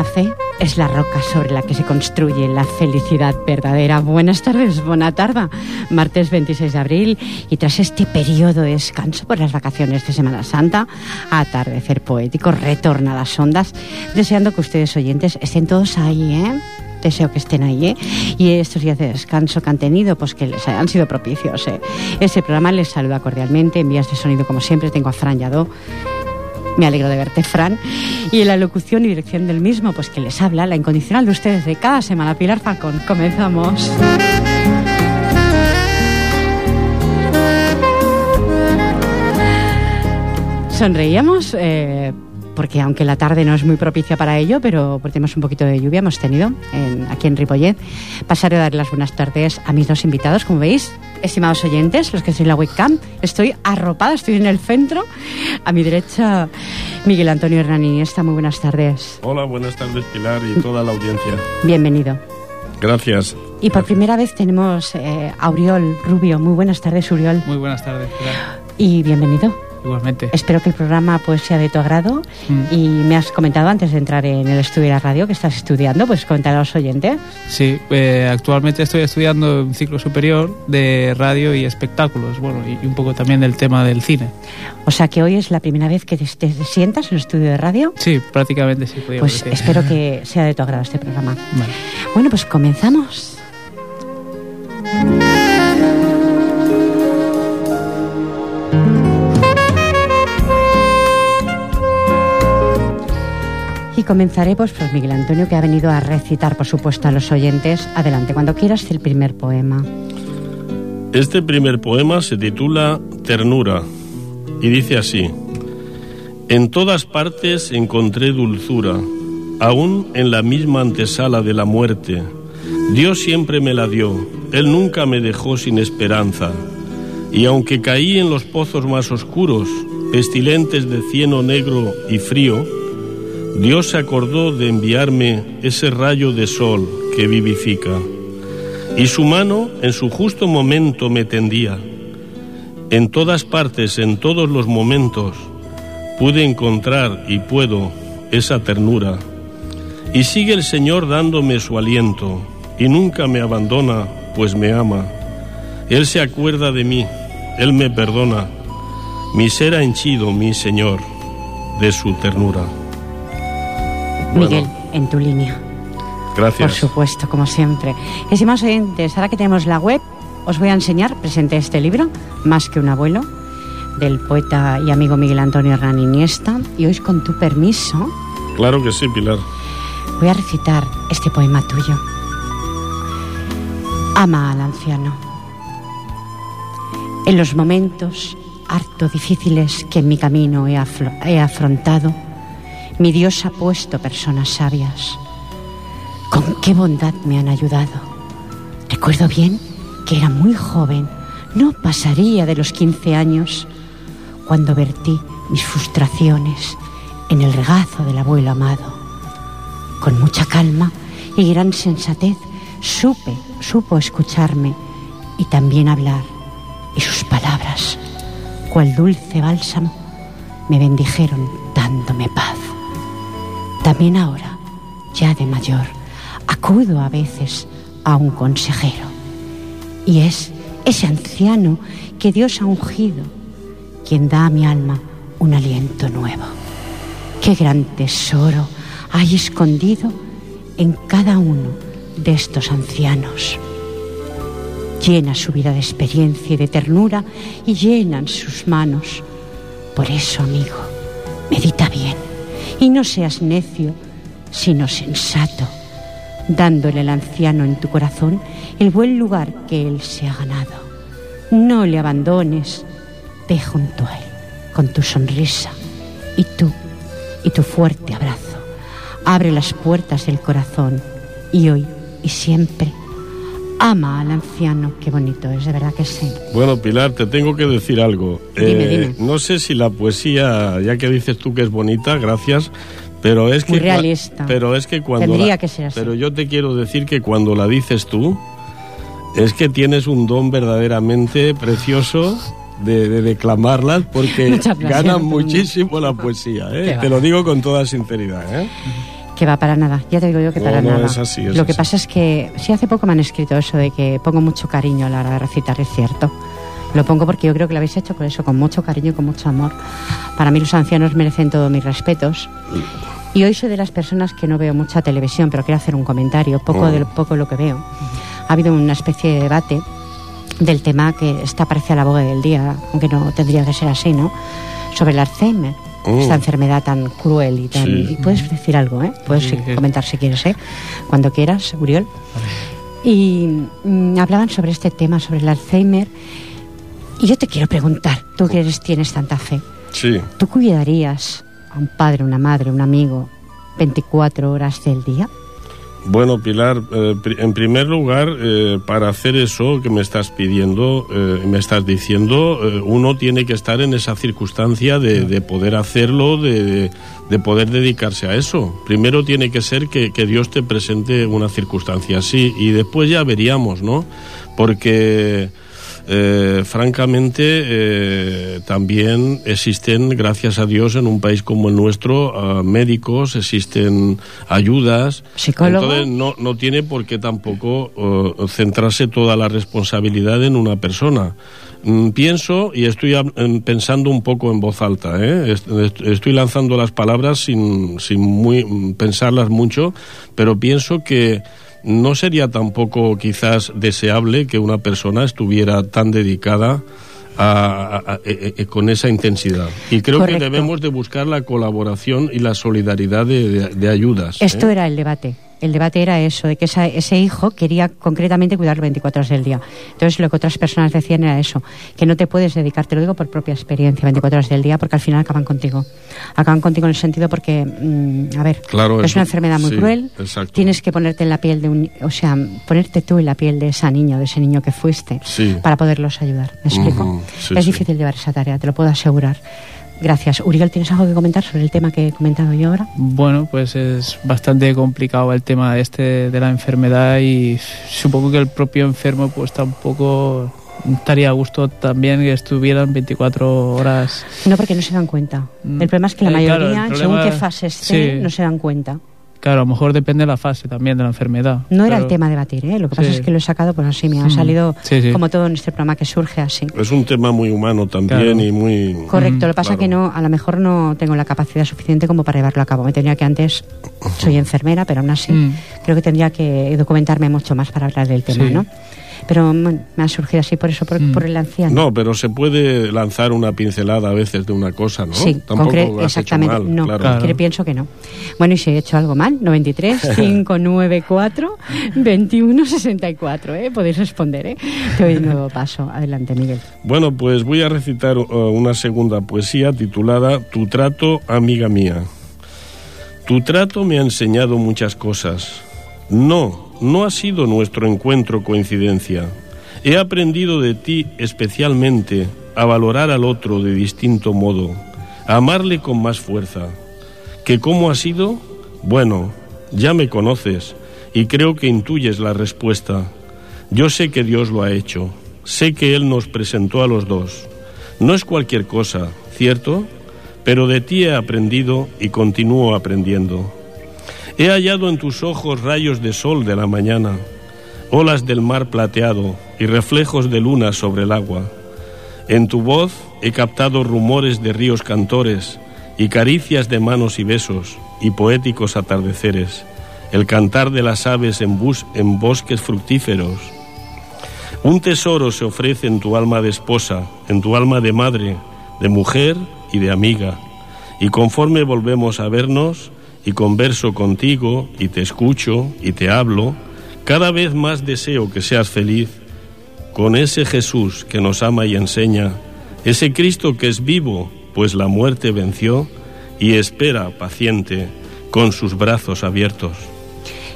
La fe es la roca sobre la que se construye la felicidad verdadera. Buenas tardes, buena tarde. Martes 26 de abril y tras este periodo de descanso por las vacaciones de Semana Santa, atardecer poético, retorna a las ondas, deseando que ustedes oyentes estén todos ahí, ¿eh? deseo que estén ahí ¿eh? y estos días de descanso que han tenido pues que les hayan sido propicios ¿eh? este programa les saluda cordialmente en vías de sonido como siempre tengo a Fran Yadó me alegro de verte, Fran. Y en la locución y dirección del mismo, pues que les habla la incondicional de ustedes de cada semana, Pilar Falcón. Comenzamos. Sonreíamos. Eh, porque aunque la tarde no es muy propicia para ello, pero tenemos un poquito de lluvia, hemos tenido aquí en Ripollet. Pasaré a dar las buenas tardes a mis dos invitados, como veis, estimados oyentes, los que soy la webcam. Estoy arropada, estoy en el centro. A mi derecha, Miguel Antonio Hernani. Está muy buenas tardes. Hola, buenas tardes, Pilar, y toda la audiencia. Bienvenido. Gracias. Y por primera vez tenemos eh, a Uriol Rubio. Muy buenas tardes, Uriol. Muy buenas tardes, Pilar. Y bienvenido. Igualmente. Espero que el programa pues sea de tu agrado mm. y me has comentado antes de entrar en el estudio de la radio que estás estudiando, pues comentar a los oyentes. Sí, eh, actualmente estoy estudiando un ciclo superior de radio y espectáculos, bueno, y un poco también del tema del cine. O sea que hoy es la primera vez que te, sientas en el estudio de radio. Sí, prácticamente sí. Pues espero que sea de tu agrado este programa. Bueno, pues comenzamos. Comenzaré pues por Miguel Antonio, que ha venido a recitar, por supuesto, a los oyentes. Adelante, cuando quieras, el primer poema. Este primer poema se titula Ternura y dice así. En todas partes encontré dulzura, aún en la misma antesala de la muerte. Dios siempre me la dio, Él nunca me dejó sin esperanza. Y aunque caí en los pozos más oscuros, pestilentes de cieno negro y frío, Dios se acordó de enviarme ese rayo de sol que vivifica, y su mano en su justo momento me tendía. En todas partes, en todos los momentos, pude encontrar y puedo esa ternura. Y sigue el Señor dándome su aliento, y nunca me abandona, pues me ama. Él se acuerda de mí, Él me perdona. Mi ser ha henchido, mi Señor, de su ternura. Miguel, en tu línea. Gracias. Por supuesto, como siempre. Estimados oyentes, ahora que tenemos la web, os voy a enseñar, presenté este libro, Más que un abuelo, del poeta y amigo Miguel Antonio Hernán Iniesta, y hoy con tu permiso... Claro que sí, Pilar. Voy a recitar este poema tuyo. Ama al anciano. En los momentos harto difíciles que en mi camino he, he afrontado, mi Dios ha puesto personas sabias. Con qué bondad me han ayudado. Recuerdo bien que era muy joven, no pasaría de los 15 años, cuando vertí mis frustraciones en el regazo del abuelo amado. Con mucha calma y gran sensatez supe, supo escucharme y también hablar, y sus palabras, cual dulce bálsamo, me bendijeron dándome paz. También ahora, ya de mayor, acudo a veces a un consejero. Y es ese anciano que Dios ha ungido quien da a mi alma un aliento nuevo. Qué gran tesoro hay escondido en cada uno de estos ancianos. Llena su vida de experiencia y de ternura y llenan sus manos. Por eso, amigo, medita bien y no seas necio, sino sensato, dándole al anciano en tu corazón el buen lugar que él se ha ganado. No le abandones, ve junto a él con tu sonrisa y tú y tu fuerte abrazo. Abre las puertas del corazón y hoy y siempre ama al anciano. Qué bonito es, de verdad que sí. Bueno, Pilar, te tengo que decir algo. Dime, dime. No sé si la poesía, ya que dices tú que es bonita, gracias, pero es Muy que... realista. Pero es que cuando... Tendría la- que ser así. Pero yo te quiero decir que cuando la dices tú, es que tienes un don verdaderamente precioso de, de declamarlas porque gana muchísimo la poesía, ¿eh? Te lo digo con toda sinceridad, ¿eh? Que va para nada, ya te digo yo que No, para no, nada. es así, es Lo que así. pasa es que sí hace poco me han escrito eso de que pongo mucho cariño a la hora de recitar, es cierto. Lo pongo porque yo creo que lo habéis hecho con eso, con mucho cariño y con mucho amor. Para mí los ancianos merecen todos mis respetos. Y hoy soy de las personas que no veo mucha televisión, pero quiero hacer un comentario, poco Oh. de poco lo que veo. Ha habido una especie de debate del tema que está parece a la boga del día, aunque no tendría que ser así, ¿no? Sobre el Alzheimer, Oh. esta enfermedad tan cruel y tan... Sí. y puedes decir algo, ¿eh? Puedes sí. comentar si quieres, ¿eh? Cuando quieras, Uriol. Y mm, hablaban sobre este tema, sobre el Alzheimer. Y yo te quiero preguntar, tú que eres, tienes tanta fe, Sí. ¿tú cuidarías a un padre, una madre, un amigo 24 horas del día? Bueno, Pilar, eh, en primer lugar, eh, para hacer eso que me estás pidiendo, eh, me estás diciendo, eh, uno tiene que estar en esa circunstancia de, de poder hacerlo, de- de poder dedicarse a eso. Primero tiene que ser que, que Dios te presente una circunstancia así y después ya veríamos, ¿no? Porque... Eh, francamente, eh, también existen, gracias a Dios, en un país como el nuestro, ah, médicos, existen ayudas. ¿Psicólogo? Entonces, no, no tiene por qué tampoco eh, centrarse toda la responsabilidad en una persona. Mm, pienso y estoy pensando un poco en voz alta. ¿eh? Est- est- Estoy lanzando las palabras sin, sin muy, mm, pensarlas mucho, pero pienso que no sería tampoco quizás deseable que una persona estuviera tan dedicada a- a- a- e- e- con esa intensidad. Y creo Correcto. que debemos de buscar la colaboración y la solidaridad de, de- de ayudas. ¿eh? Esto era el debate. El debate era eso, de que esa- ese hijo quería concretamente cuidar 24 horas del día. Entonces, lo que otras personas decían era eso, que no te puedes dedicar, te lo digo por propia experiencia, 24 horas del día, porque al final acaban contigo. Acaban contigo en el sentido porque, mm, a ver, Claro, es una enfermedad muy sí, cruel, exacto. tienes que ponerte en la piel de un, o sea, ponerte tú en la piel de esa niña, de ese niño que fuiste, Sí. para poderlos ayudar. ¿Me explico? Sí, es difícil llevar esa tarea, te lo puedo asegurar. Gracias. Uriel, ¿tienes algo que comentar sobre el tema que he comentado yo ahora? Bueno, pues es bastante complicado el tema este de la enfermedad y supongo que el propio enfermo pues tampoco estaría a gusto también que estuvieran 24 horas. No, porque no se dan cuenta. Mm. El problema es que la Eh, claro, mayoría, el según problema- qué fase esté, sí. no se dan cuenta. Claro, a lo mejor depende de la fase también de la enfermedad. No era el tema a debatir, ¿eh? Lo que pasa Sí. es que lo he sacado, pues así me ha salido Sí, sí. como todo en este programa que surge así. Es un tema muy humano también Claro. y muy... Correcto, lo que pasa claro. que no, a lo mejor no tengo la capacidad suficiente como para llevarlo a cabo. Me tenía que antes, soy enfermera, pero aún así Mm. creo que tendría que documentarme mucho más para hablar del tema, Sí. ¿no? Pero bueno, me ha surgido así por eso, por, Mm. por el anciano. No, pero se puede lanzar una pincelada a veces de una cosa, ¿no? Sí, Tampoco exactamente. mal, no, claro. Claro. pienso que no. Bueno, y si he hecho algo mal, 93 594 21 64, ¿eh? Podéis responder, ¿eh? Te doy un nuevo paso. Adelante, Miguel. Bueno, pues voy a recitar uh, una segunda poesía titulada Tu trato, amiga mía. Tu trato me ha enseñado muchas cosas. No, no ha sido nuestro encuentro coincidencia. He aprendido de ti especialmente a valorar al otro de distinto modo, a amarle con más fuerza. ¿Que cómo ha sido? Bueno, ya me conoces y creo que intuyes la respuesta. Yo sé que Dios lo ha hecho, sé que Él nos presentó a los dos. No es cualquier cosa, ¿cierto? Pero de ti he aprendido y continúo aprendiendo. He hallado en tus ojos rayos de sol de la mañana, olas del mar plateado y reflejos de luna sobre el agua. En tu voz he captado rumores de ríos cantores y caricias de manos y besos y poéticos atardeceres, el cantar de las aves en, en bosques fructíferos. Un tesoro se ofrece en tu alma de esposa, en tu alma de madre, de mujer y de amiga. Y conforme volvemos a vernos y converso contigo y te escucho y te hablo, cada vez más deseo que seas feliz con ese Jesús que nos ama y enseña, ese Cristo que es vivo, pues la muerte venció y espera paciente con sus brazos abiertos.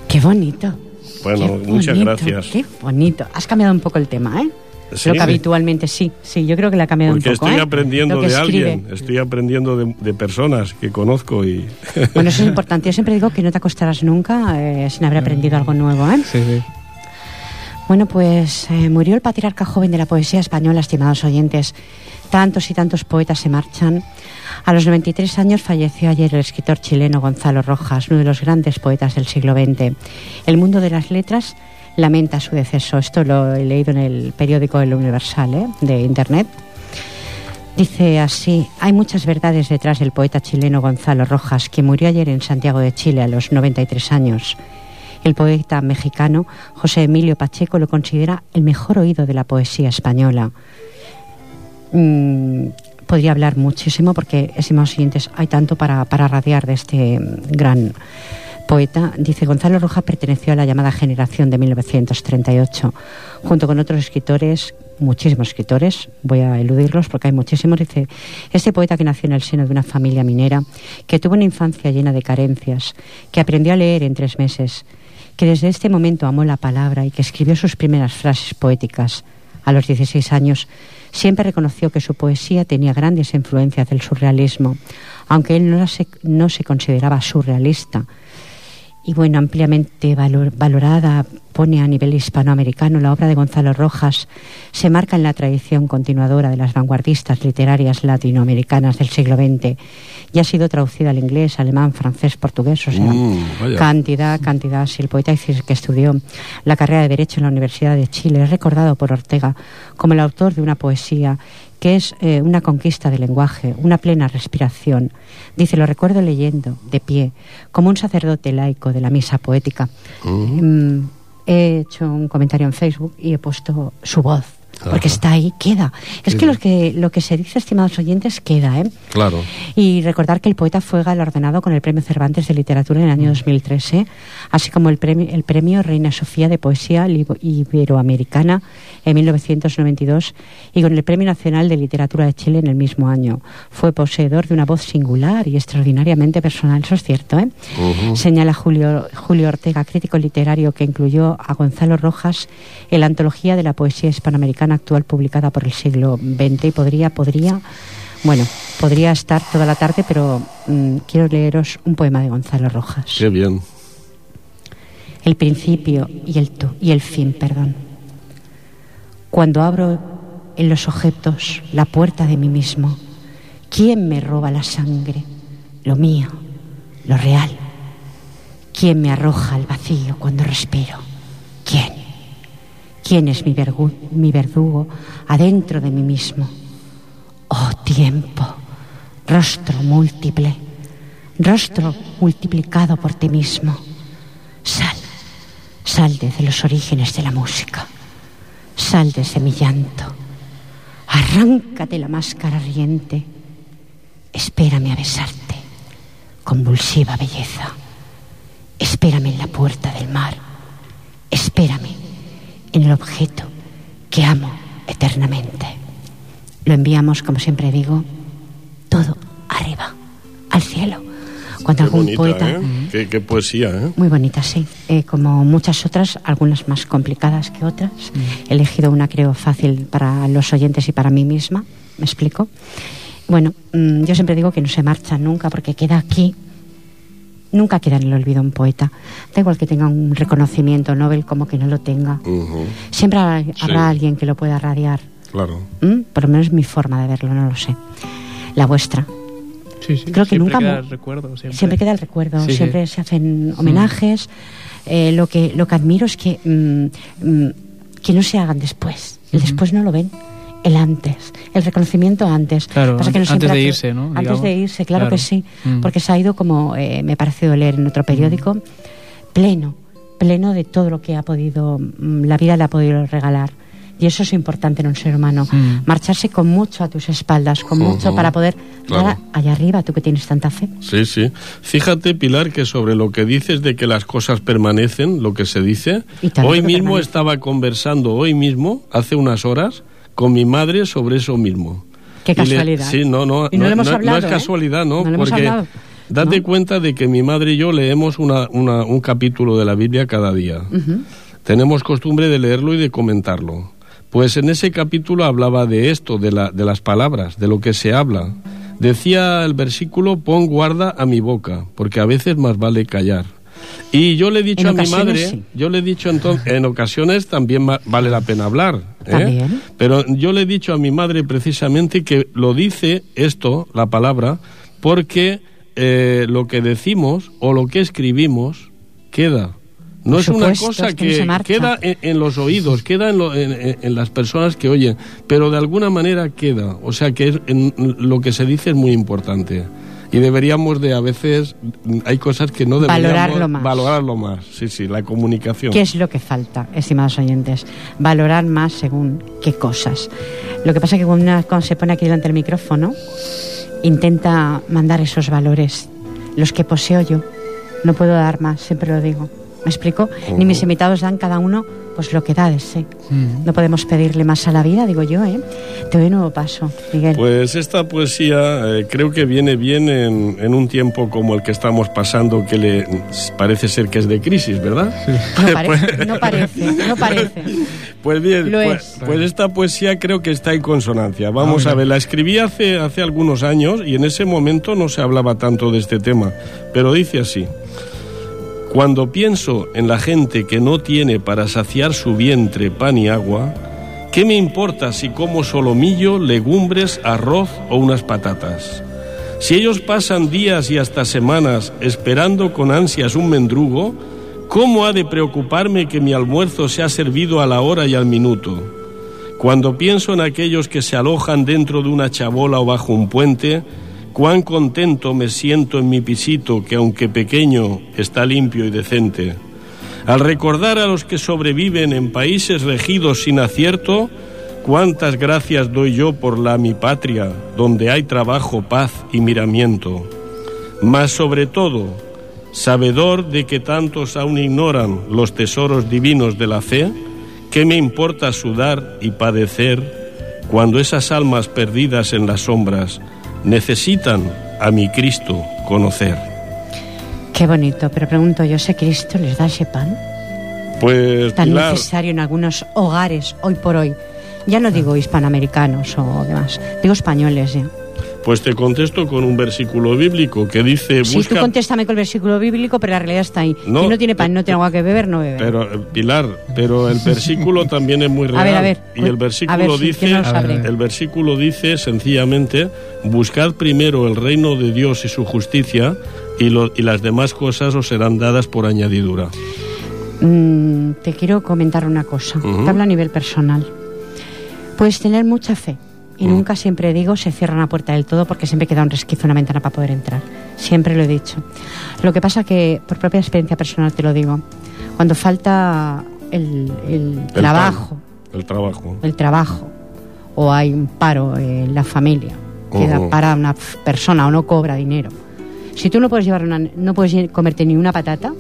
Qué bonito. Bueno, Qué muchas bonito, gracias. Qué bonito. Has cambiado un poco el tema, ¿eh? Sí, lo que habitualmente sí. Sí, yo creo que le ha cambiado un poco. estoy ¿eh? aprendiendo de escribe. alguien, estoy aprendiendo de, de personas que conozco y... Bueno, eso es importante. Yo siempre digo que no te acostarás nunca eh, sin haber aprendido algo nuevo, ¿eh? Sí, sí. Bueno, pues eh, murió el patriarca joven de la poesía española, estimados oyentes. Tantos y tantos poetas se marchan. A los 93 años falleció ayer el escritor chileno Gonzalo Rojas, uno de los grandes poetas del siglo XX. El mundo de las letras lamenta su deceso. Esto lo he leído en el periódico El Universal ¿eh? de Internet. Dice así, hay muchas verdades detrás del poeta chileno Gonzalo Rojas, que murió ayer en Santiago de Chile a los 93 años. El poeta mexicano José Emilio Pacheco lo considera el mejor oído de la poesía española. Mm, podría hablar muchísimo porque, estimados siguientes, hay tanto para, para radiar de este gran poeta. Dice, Gonzalo Rojas perteneció a la llamada generación de 1938, junto con otros escritores, muchísimos escritores, voy a eludirlos porque hay muchísimos. Dice, este poeta que nació en el seno de una familia minera, que tuvo una infancia llena de carencias, que aprendió a leer en tres meses, que desde este momento amó la palabra y que escribió sus primeras frases poéticas a los 16 años, siempre reconoció que su poesía tenía grandes influencias del surrealismo, aunque él no se, no se consideraba surrealista. Y bueno, ampliamente valor, valorada, pone a nivel hispanoamericano, la obra de Gonzalo Rojas se marca en la tradición continuadora de las vanguardistas literarias latinoamericanas del siglo XX y ha sido traducida al inglés, alemán, francés, portugués, o sea, Mm, cantidad, cantidad. Si el poeta dice que estudió la carrera de Derecho en la Universidad de Chile es recordado por Ortega como el autor de una poesía que es eh, una conquista del lenguaje, una plena respiración. Dice, lo recuerdo leyendo, de pie, como un sacerdote laico de la misa poética. Mm, he hecho un comentario en Facebook y he puesto su voz, porque está ahí, queda. Es Sí. que lo, que lo que se dice, estimados oyentes, queda, ¿eh? Claro. Y recordar que el poeta fue galardonado con el Premio Cervantes de Literatura en el año 2013, así como el premio, el premio Reina Sofía de Poesía Iberoamericana en 1992 y con el Premio Nacional de Literatura de Chile en el mismo año. Fue poseedor de una voz singular y extraordinariamente personal, eso es cierto, ¿eh? Ujú. Señala Julio, Julio Ortega, crítico literario que incluyó a Gonzalo Rojas en la antología de la poesía hispanoamericana actual publicada por el siglo XX y podría, podría, bueno, podría estar toda la tarde, pero mm, quiero leeros un poema de Gonzalo Rojas. Qué bien. El principio y el, y el fin, perdón. Cuando abro en los objetos la puerta de mí mismo, ¿quién me roba la sangre? Lo mío, lo real. ¿Quién me arroja al vacío cuando respiro? ¿Quién? ¿Quién es mi verdugo adentro de mí mismo? Oh tiempo, rostro múltiple, rostro multiplicado por ti mismo. Sal, sal desde los orígenes de la música, sal desde mi llanto, arráncate la máscara riente, espérame a besarte, convulsiva belleza, espérame en la puerta del mar, espérame en el objeto que amo eternamente. Lo enviamos, como siempre digo, todo arriba, al cielo. Cuando Qué algún bonita, poeta... ¿eh? Qué, qué poesía, ¿eh? Muy bonita, sí. Eh, como muchas otras, algunas más complicadas que otras. He elegido una, creo, fácil para los oyentes y para mí misma. ¿Me explico? Bueno, mm, yo siempre digo que no se marcha nunca porque queda aquí. Nunca queda en el olvido un poeta. Da igual que tenga un reconocimiento Nobel como que no lo tenga. Siempre ha- habrá Sí. alguien que lo pueda radiar. Claro. ¿Mm? Por lo menos mi forma de verlo, no lo sé. La vuestra. Sí, sí. Creo que siempre nunca queda mu- el recuerdo. Siempre, Siempre queda el recuerdo, Sí, sí. siempre se hacen homenajes. Eh, lo, que, lo que admiro es que, mm, mm, que no se hagan después. El después no lo ven. El antes, el reconocimiento antes. Claro, Pasa que antes de irse, ¿no? Antes Digamos. de irse, claro, Claro. que sí. Mm. Porque se ha ido, como eh, me ha parecido leer en otro periódico, pleno, pleno de todo lo que ha podido, mm, la vida le ha podido regalar. Y eso es importante en un ser humano. Mm. Marcharse con mucho a tus espaldas, con mucho para poder claro. llegar allá arriba, tú que tienes tanta fe. Sí, sí. Fíjate, Pilar, que sobre lo que dices de que las cosas permanecen, lo que se dice, hoy mismo permanece. estaba conversando, hoy mismo, hace unas horas, con mi madre sobre eso mismo. Qué le- casualidad. sí, no, no, Y no lo hemos hablado, es ¿eh? casualidad, ¿no? No Porque date ¿no? cuenta de que mi madre y yo leemos una, una- un capítulo de la Biblia cada día. Tenemos costumbre de leerlo y de comentarlo. Pues en ese capítulo hablaba de esto, de, la, de las palabras, de lo que se habla. Decía el versículo, pon guarda a mi boca, porque a veces más vale callar. Y yo le he dicho a mi madre, sí. yo le he dicho entonces, en ocasiones también vale la pena hablar. ¿eh? Pero yo le he dicho a mi madre precisamente que lo dice esto, la palabra, porque eh, lo que decimos o lo que escribimos queda. No es una cosa es que queda en, en los oídos, queda en, lo- en- las personas que oyen, pero de alguna manera queda. O sea que es- en- lo que se dice es muy importante. Y deberíamos de a veces, hay cosas que no deberíamos Valorarlo más. valorarlo más. Sí, sí, la comunicación. ¿Qué es lo que falta, estimados oyentes? Valorar más según qué cosas. Lo que pasa es que cuando una se pone aquí delante del micrófono, intenta mandar esos valores, los que poseo yo. No puedo dar más, siempre lo digo. ¿Me explico? Ni mis invitados dan cada uno pues lo que da de sí. No podemos pedirle más a la vida, digo yo, ¿eh? Te doy un nuevo paso, Miguel. Pues esta poesía eh, creo que viene bien en, en un tiempo como el que estamos pasando, que le parece ser que es de crisis, ¿verdad? No parece, no parece, no parece. Pues bien, Lo pues, es. pues esta poesía creo que está en consonancia. Vamos Ah, mira. a ver, la escribí hace, hace algunos años y en ese momento no se hablaba tanto de este tema, pero dice así. Cuando pienso en la gente que no tiene para saciar su vientre pan y agua, ¿qué me importa si como solomillo, legumbres, arroz o unas patatas? Si ellos pasan días y hasta semanas esperando con ansias un mendrugo, ¿cómo ha de preocuparme que mi almuerzo sea servido a la hora y al minuto? Cuando pienso en aquellos que se alojan dentro de una chabola o bajo un puente, cuán contento me siento en mi pisito que aunque pequeño está limpio y decente. Al recordar a los que sobreviven en países regidos sin acierto, cuántas gracias doy yo por la mi patria, donde hay trabajo, paz y miramiento. Mas sobre todo, sabedor de que tantos aún ignoran los tesoros divinos de la fe, ¿qué me importa sudar y padecer cuando esas almas perdidas en las sombras necesitan a mi Cristo conocer? Qué bonito, pero pregunto yo, ¿ese Cristo les da ese pan? Pues tan Pilar, necesario en algunos hogares hoy por hoy. Ya no digo hispanoamericanos o demás, digo españoles ya. Pues te contesto con un versículo bíblico que dice Sí, tú busca contéstame con el versículo bíblico, pero la realidad está ahí. No, si no tiene pan, no tiene agua que beber, no bebe. Pero, eh, Pilar, pero el versículo también es muy real. A ver, a ver, Y el versículo ver, sí, dice, el versículo dice sencillamente, buscad primero el reino de Dios y su justicia, y, lo- y las demás cosas os serán dadas por añadidura. Mm, te quiero comentar una cosa. Ujú. Te hablo a nivel personal. Puedes tener mucha fe. Y Mm. nunca siempre digo se cierra una puerta del todo porque siempre queda un resquicio, una ventana para poder entrar. Siempre lo he dicho. Lo que pasa que, por propia experiencia personal te lo digo, cuando falta el, el El trabajo, pan, el trabajo. el trabajo, o hay un paro en la familia, queda para una persona o no cobra dinero. Si tú no puedes llevar una, no puedes comerte ni una patata,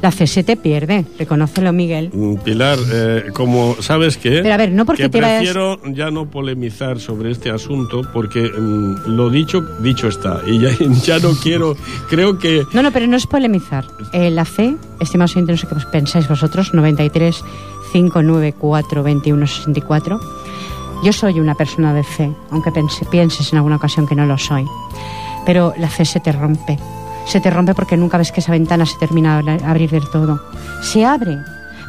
la fe se te pierde. Reconócelo, Miguel. Mm, Pilar, eh, como sabes que, Pero a ver, no porque que te vayas- prefiero ya no polemizar sobre este asunto porque mm, lo dicho dicho está y ya, ya no quiero creo que No, no, pero no es polemizar. Eh, la fe, estimados oyentes, no sé qué pensáis vosotros, 93 594 21 64. Yo soy una persona de fe, aunque pense- pienses en alguna ocasión que no lo soy. Pero la fe se te rompe. Se te rompe porque nunca ves que esa ventana se termina de abrir del todo. Se abre,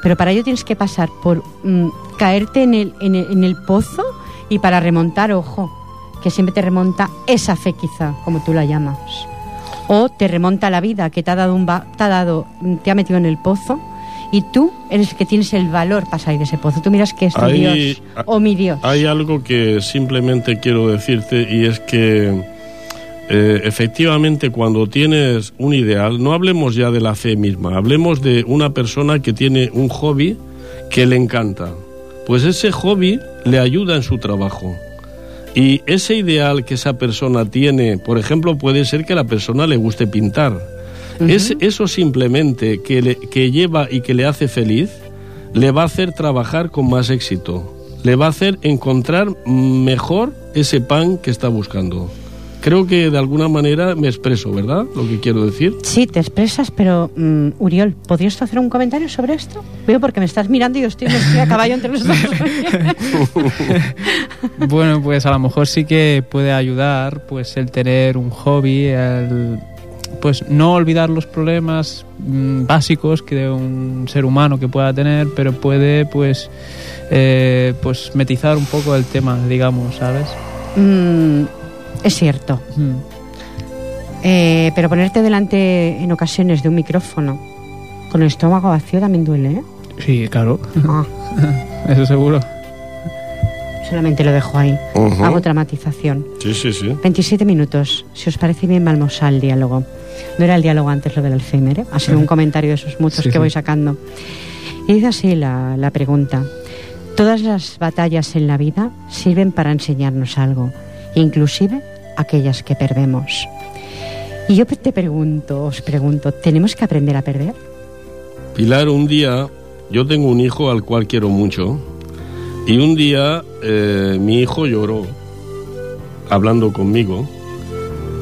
pero para ello tienes que pasar por mm, caerte en el, en, el, en el pozo y para remontar, ojo, que siempre te remonta esa fe quizá, como tú la llamas o te remonta la vida que te ha dado un va- te ha dado te ha metido en el pozo y tú eres el que tienes el valor para salir de ese pozo. Tú miras que es tu Dios o mi Dios. Hay algo que simplemente quiero decirte y es que eh, efectivamente cuando tienes un ideal, no hablemos ya de la fe misma, hablemos de una persona que tiene un hobby que le encanta. pues ese hobby le ayuda en su trabajo. Y ese ideal que esa persona tiene, por ejemplo, puede ser que a la persona le guste pintar. es, eso simplemente que, le, que lleva y que le hace feliz, le va a hacer trabajar con más éxito. Le va a hacer encontrar mejor ese pan que está buscando. Creo que de alguna manera me expreso, ¿verdad? Lo que quiero decir. Sí, te expresas, pero mm, Uriol, ¿podrías hacer un comentario sobre esto? Veo porque me estás mirando y yo estoy, estoy a caballo entre los dos. bueno, pues a lo mejor sí que puede ayudar pues el tener un hobby, el pues no olvidar los problemas mm, básicos que de un ser humano que pueda tener, pero puede pues eh, pues metizar un poco el tema, digamos, ¿sabes? Mm, es cierto. Eh, pero ponerte delante en ocasiones de un micrófono con el estómago vacío también duele, ¿eh? Sí, claro. Ah. Eso seguro. Solamente lo dejo ahí. Hago dramatización. Sí, sí, sí. 27 minutos. Si os parece bien, vamos al diálogo. No era el diálogo antes lo del Alzheimer, ¿eh? Ha sido un comentario de esos muchos que voy sacando. Y dice así la, la pregunta. Todas las batallas en la vida sirven para enseñarnos algo inclusive aquellas que perdemos. Y yo te pregunto, os pregunto, ¿tenemos que aprender a perder? Pilar, un día, yo tengo un hijo al cual quiero mucho, y un día eh, mi hijo lloró hablando conmigo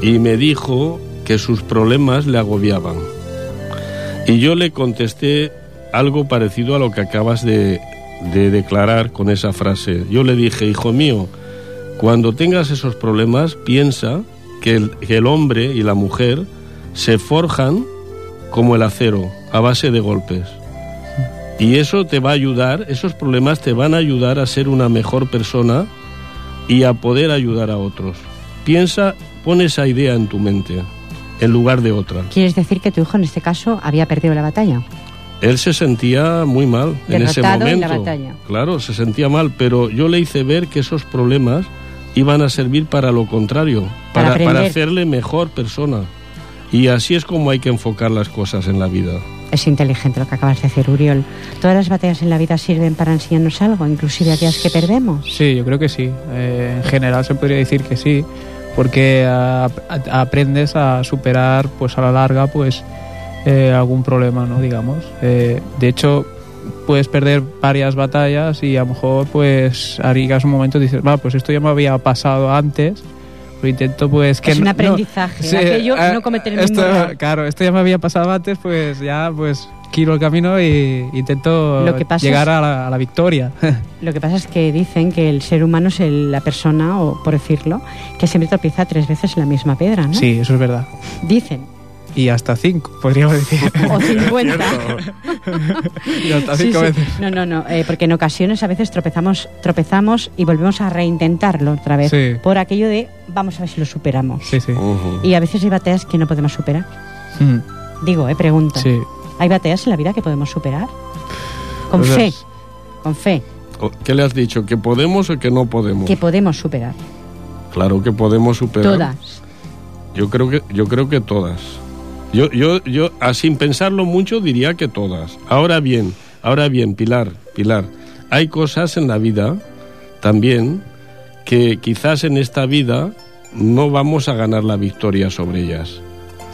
y me dijo que sus problemas le agobiaban. Y yo le contesté algo parecido a lo que acabas de, de declarar con esa frase. Yo le dije, hijo mío, cuando tengas esos problemas, piensa que el, hombre y la mujer se forjan como el acero, a base de golpes. Y eso te va a ayudar, esos problemas te van a ayudar a ser una mejor persona y a poder ayudar a otros. Piensa, pon esa idea en tu mente, en lugar de otra. ¿Quieres decir que tu hijo en este caso había perdido la batalla? Él se sentía muy mal en ese momento. En la batalla. Claro, se sentía mal, pero yo le hice ver que esos problemas iban a servir para lo contrario, para, para, hacerle mejor persona. Y así es como hay que enfocar las cosas en la vida. Es inteligente lo que acabas de decir, Uriol. ¿Todas las batallas en la vida sirven para enseñarnos algo, inclusive aquellas que perdemos? Sí, yo creo que sí. Eh, en general se podría decir que sí, porque aprendes a superar, pues a la larga, pues eh, algún problema, ¿no? Digamos. Eh, de hecho, puedes perder varias batallas y a lo mejor pues arrigas un momento y dices, va, pues esto ya me había pasado antes, lo intento pues que... Es un aprendizaje, aquello eh, no cometer el esto, Claro, esto ya me había pasado antes, pues ya pues giro el camino y intento llegar a, la, victoria. Lo que pasa es que dicen que el ser humano es la persona, o por decirlo, que siempre tropieza tres veces en la misma piedra, ¿no? Sí, eso es verdad. Dicen y hasta cinco, podríamos decir. O 50. y hasta cinco veces. No, no, no, eh, porque en ocasiones a veces tropezamos, tropezamos y volvemos a reintentarlo otra vez. Por aquello de vamos a ver si lo superamos. Sí, sí. Y a veces hay batallas que no podemos superar. Mm. Digo, eh, pregunto. Sí. ¿Hay batallas en la vida que podemos superar? Con pues fe. Con fe. ¿Qué le has dicho? ¿Que podemos o que no podemos? Que podemos superar. Claro que podemos superar. Todas. Yo creo que, yo creo que todas. Yo, yo, yo, ah, sin pensarlo mucho, diría que todas. Ahora bien, ahora bien, Pilar, Pilar, hay cosas en la vida también que quizás en esta vida no vamos a ganar la victoria sobre ellas.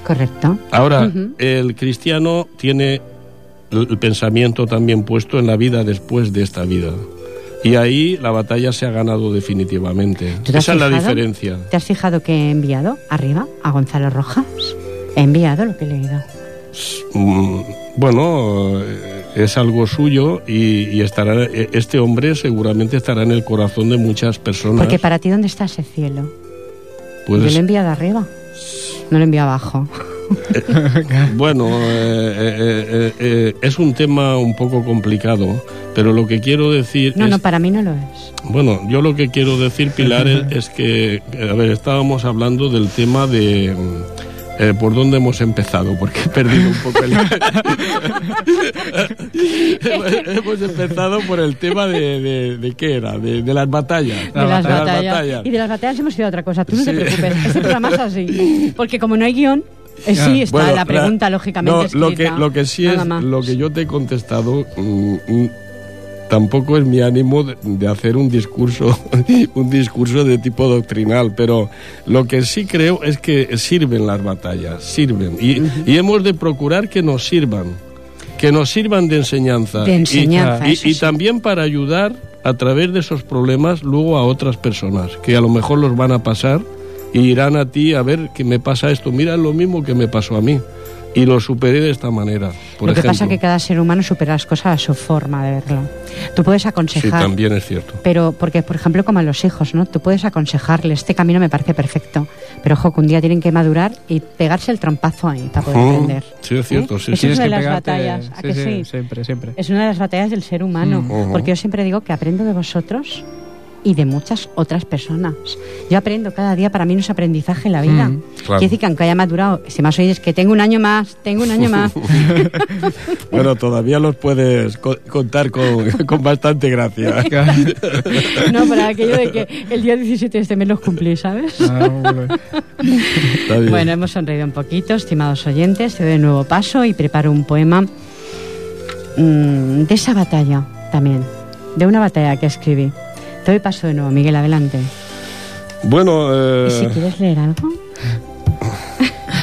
Correcto. Ahora, el cristiano tiene el pensamiento también puesto en la vida después de esta vida. Y ahí la batalla se ha ganado definitivamente. Esa es la diferencia. ¿Te has fijado que he enviado arriba a Gonzalo Rojas? He enviado lo que he leído. Mm, bueno, eh, es algo suyo y, estará eh, este hombre seguramente estará en el corazón de muchas personas. Porque para ti, ¿dónde está ese cielo? Yo lo he enviado arriba, no lo he enviado abajo. Eh, bueno, es un tema un poco complicado, pero lo que quiero decir... No, no, para mí no lo es. Bueno, yo lo que quiero decir, Pilar, es que, a ver, estábamos hablando del tema de eh, ¿Por dónde hemos empezado? Porque he perdido un poco el... hemos empezado por el tema de, de, qué era, de, las batallas. De, las, batallas. Y de las batallas hemos ido a otra cosa. Tú no te preocupes, este programa es así. Porque como no hay guion, eh, sí está la pregunta, lógicamente. No, lo, que, lo que sí es, lo que yo te he contestado... Mm, mm, tampoco es mi ánimo de, hacer un discurso, un discurso de tipo doctrinal, pero lo que sí creo es que sirven las batallas, sirven. Y, y hemos de procurar que nos sirvan, que nos sirvan de enseñanza. De enseñanza. Y, y también para ayudar a través de esos problemas luego a otras personas, que a lo mejor los van a pasar y irán a ti a ver que me pasa esto, mira lo mismo que me pasó a mí y lo superé de esta manera. Por lo que ejemplo. pasa es que cada ser humano supera las cosas a su forma de verlo. Tú puedes aconsejar. Sí, también es cierto. Pero, porque, por ejemplo, como a los hijos, ¿no? Tú puedes aconsejarles, este camino me parece perfecto. Pero, ojo, que un día tienen que madurar y pegarse el trompazo ahí para poder aprender. Sí, es cierto, sí, es una de que las pegarte- batallas. ¿a sí, que sí, sí? Siempre, siempre. Es una de las batallas del ser humano. Mm. Porque yo siempre digo que aprendo de vosotros y de muchas otras personas. Yo aprendo cada día, para mí no es aprendizaje en la vida. Mm, claro. Quiere decir que aunque haya madurado, si más oyes que tengo un año más, tengo un año más. Bueno, todavía los puedes co- contar con, con bastante gracia. no, para aquello de que el día 17 de este mes los cumplí, ¿sabes? Ah, bueno. Está bien. Bueno, hemos sonreído un poquito, estimados oyentes. Te doy un nuevo paso y preparo un poema mm, de esa batalla también, de una batalla que escribí. Te doy paso de nuevo, Miguel, adelante. Bueno, eh, ¿Y si quieres leer algo?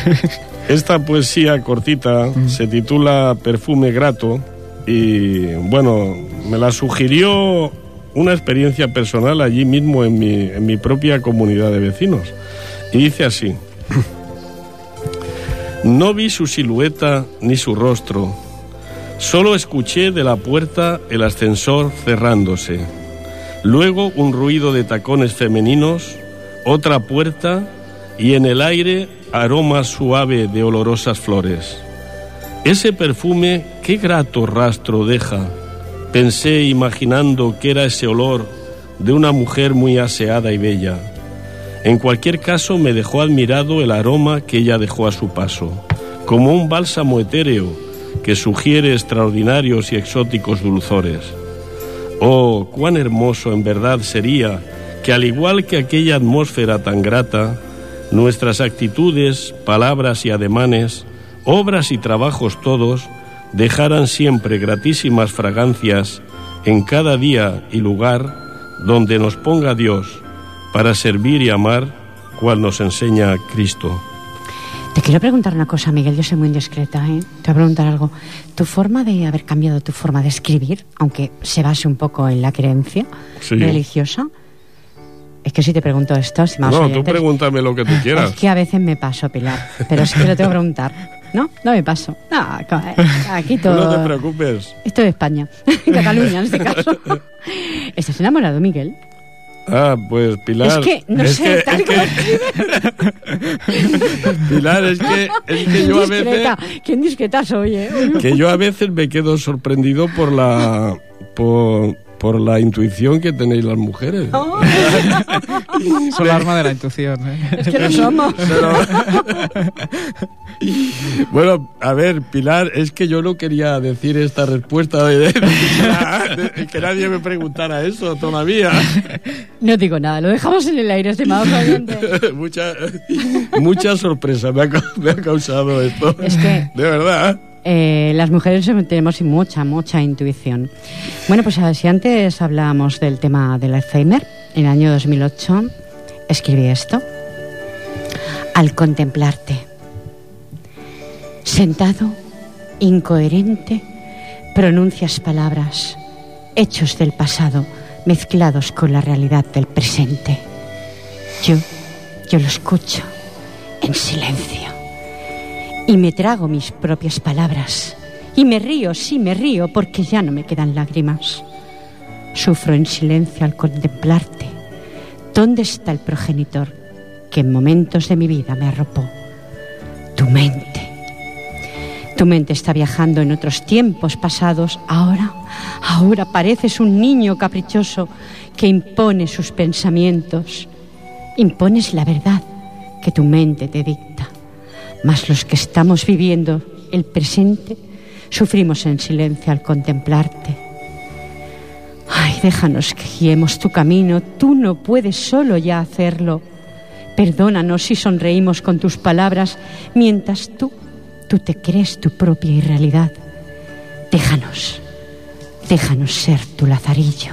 esta poesía cortita se titula Perfume Grato y bueno, me la sugirió una experiencia personal allí mismo en mi, en mi propia comunidad de vecinos. Y dice así, no vi su silueta ni su rostro, solo escuché de la puerta el ascensor cerrándose. Luego un ruido de tacones femeninos, otra puerta y en el aire aroma suave de olorosas flores. Ese perfume, qué grato rastro deja. Pensé imaginando que era ese olor de una mujer muy aseada y bella. En cualquier caso me dejó admirado el aroma que ella dejó a su paso, como un bálsamo etéreo que sugiere extraordinarios y exóticos dulzores. Oh, cuán hermoso en verdad sería que al igual que aquella atmósfera tan grata, nuestras actitudes, palabras y ademanes, obras y trabajos todos, dejaran siempre gratísimas fragancias en cada día y lugar donde nos ponga Dios para servir y amar cual nos enseña Cristo. Te quiero preguntar una cosa, Miguel, yo soy muy indiscreta, ¿eh? Te voy a preguntar algo. ¿Tu forma de haber cambiado tu forma de escribir, aunque se base un poco en la creencia Sí. religiosa? Es que si te pregunto esto, si más No, tú oyentes, pregúntame lo que tú quieras. Es que a veces me paso, Pilar, pero es que lo tengo que preguntar. ¿No? No me paso. No, eh, aquí Tú todo... no te preocupes. Esto es España, Cataluña en este caso. ¿Estás enamorado, Miguel? Ah, pues Pilar. Es que, no es sé, que- tal es que- Pilar, es que, es que yo a veces. discreta, qué indiscreta soy, ¿eh? que yo a veces me quedo sorprendido por la por, por la intuición que tenéis las mujeres. Son la arma de la intuición. ¿eh? Es que no somos. Bueno, a ver, Pilar, es que yo no quería decir esta respuesta de, de- de- que nadie me preguntara eso todavía. No digo nada, lo dejamos en el aire, estimados oyentes. mucha, mucha sorpresa me ha, me ha causado esto. Es que- De verdad. Eh, las mujeres tenemos mucha, mucha intuición. Bueno, pues a ver, si antes hablábamos del tema del Alzheimer, en el año 2008 escribí esto. Al contemplarte, sentado, incoherente, pronuncias palabras, hechos del pasado, mezclados con la realidad del presente. Yo, yo lo escucho en silencio y me trago mis propias palabras. Y me río, sí me río, porque ya no me quedan lágrimas. Sufro en silencio al contemplarte. ¿Dónde está el progenitor que en momentos de mi vida me arropó? Tu mente. Tu mente está viajando en otros tiempos pasados. Ahora, ahora pareces un niño caprichoso que impone sus pensamientos. Impones la verdad que tu mente te dicta. Mas los que estamos viviendo el presente sufrimos en silencio al contemplarte. Ay, déjanos que guiemos tu camino. Tú no puedes solo ya hacerlo. Perdónanos si sonreímos con tus palabras mientras tú, tú te crees tu propia irrealidad. Déjanos, Déjanos ser tu lazarillo,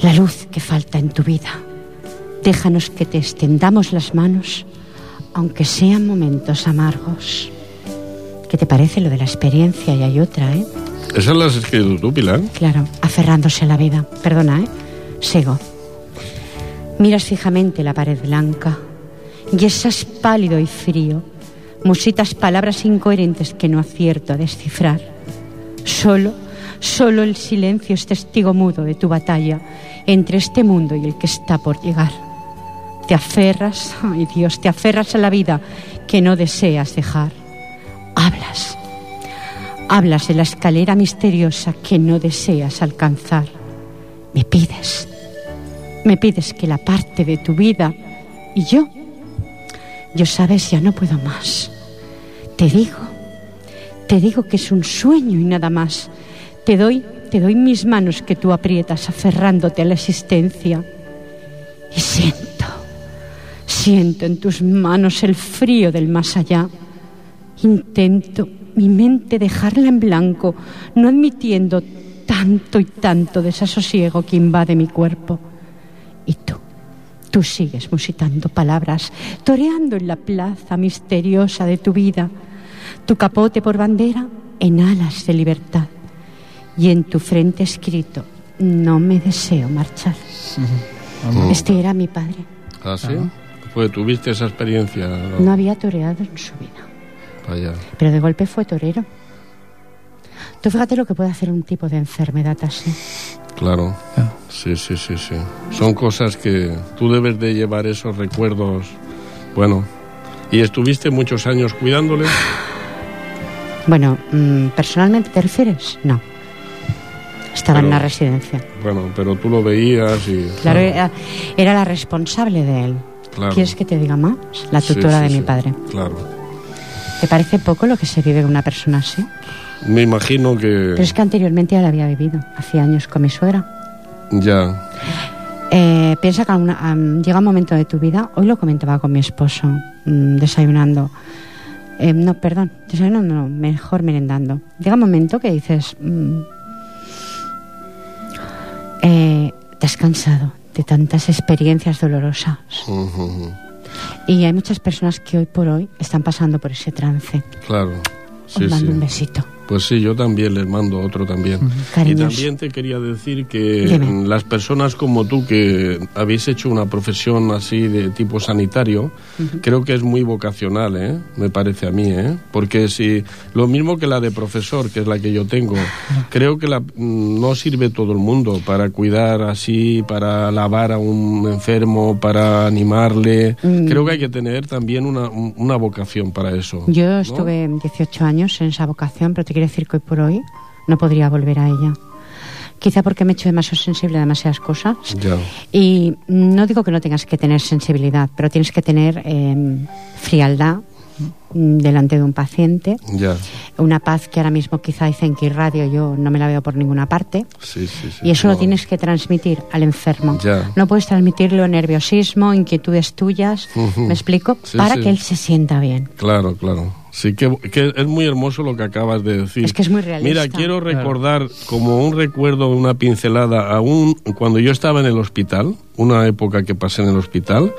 la luz que falta en tu vida. Déjanos que te extendamos las manos, aunque sean momentos amargos. ¿Qué te parece lo de la experiencia? Y hay otra, ¿eh? ¿Esas las has tú, Pilar? Claro, aferrándose a la vida. Perdona, ¿eh? Sigo. Miras fijamente la pared blanca y estás pálido y frío. Musitas palabras incoherentes que no acierto a descifrar. Solo, solo el silencio es testigo mudo de tu batalla entre este mundo y el que está por llegar. Te aferras, ay Dios, te aferras a la vida que no deseas dejar. Hablas, hablas de la escalera misteriosa que no deseas alcanzar. Me pides, me pides que la parte de tu vida y yo, yo sabes, ya no puedo más. Te digo, te digo que es un sueño y nada más. Te doy, te doy mis manos que tú aprietas aferrándote a la existencia. Y siento, siento en tus manos el frío del más allá. Intento mi mente dejarla en blanco, no admitiendo tanto y tanto desasosiego que invade mi cuerpo. Y tú, tú sigues musitando palabras, toreando en la plaza misteriosa de tu vida, tu capote por bandera en alas de libertad y en tu frente escrito, no me deseo marchar. Este era mi padre. ¿Ah, sí? Pues tuviste esa experiencia. ¿no? No había toreado en su vida, Vaya. pero de golpe fue torero. Tú fíjate lo que puede hacer un tipo de enfermedad así. Claro. Ah. Sí, sí, sí, sí. Son cosas que tú debes de llevar esos recuerdos. Bueno. ¿Y estuviste muchos años cuidándole? Bueno, mm, personalmente te refieres? No. Estaba en una residencia. Bueno, pero tú lo veías y... Claro, era, era la responsable de él. Claro. ¿Quieres que te diga más? La tutora sí, de mi padre. Claro. ¿Te parece poco lo que se vive con una persona así? Me imagino que... Pero es que anteriormente ya la había vivido, hacía años con mi suegra. Ya. Eh, piensa que am, llega un momento de tu vida, hoy lo comentaba con mi esposo, mm, desayunando. Eh, no, perdón, desayunando no, mejor merendando. Llega un momento que dices, mm, eh, te has cansado de tantas experiencias dolorosas. Ujú, ujú. Y hay muchas personas que hoy por hoy están pasando por ese trance. Claro. Sí, Os mando sí. un besito. Pues sí, yo también les mando otro también. Y también te quería decir que Dime. las personas como tú que habéis hecho una profesión así de tipo sanitario, creo que es muy vocacional, ¿eh? Me parece a mí, ¿eh? Porque si lo mismo que la de profesor, que es la que yo tengo, creo que la, mm, no sirve todo el mundo para cuidar así, para lavar a un enfermo, para animarle. Mm. Creo que hay que tener también una, un- una vocación para eso. Yo ¿no? estuve 18 años en esa vocación, pero te quiero decir que hoy por hoy no podría volver a ella. Quizá porque me he hecho demasiado sensible a demasiadas cosas. Ya. Y no digo que no tengas que tener sensibilidad, pero tienes que tener eh, frialdad mm, delante de un paciente, Ya, una paz que ahora mismo quizá dicen que radio yo no me la veo por ninguna parte. sí, sí, sí. Y eso lo No. tienes que transmitir al enfermo. Ya. No puedes transmitirlo nerviosismo, inquietudes tuyas. ¿me explico? Para que él se sienta bien. Claro, claro. Sí, que, que es muy hermoso lo que acabas de decir. Es que es muy realista. Mira, quiero recordar como un recuerdo, una pincelada, aún cuando yo estaba en el hospital, una época que pasé en el hospital,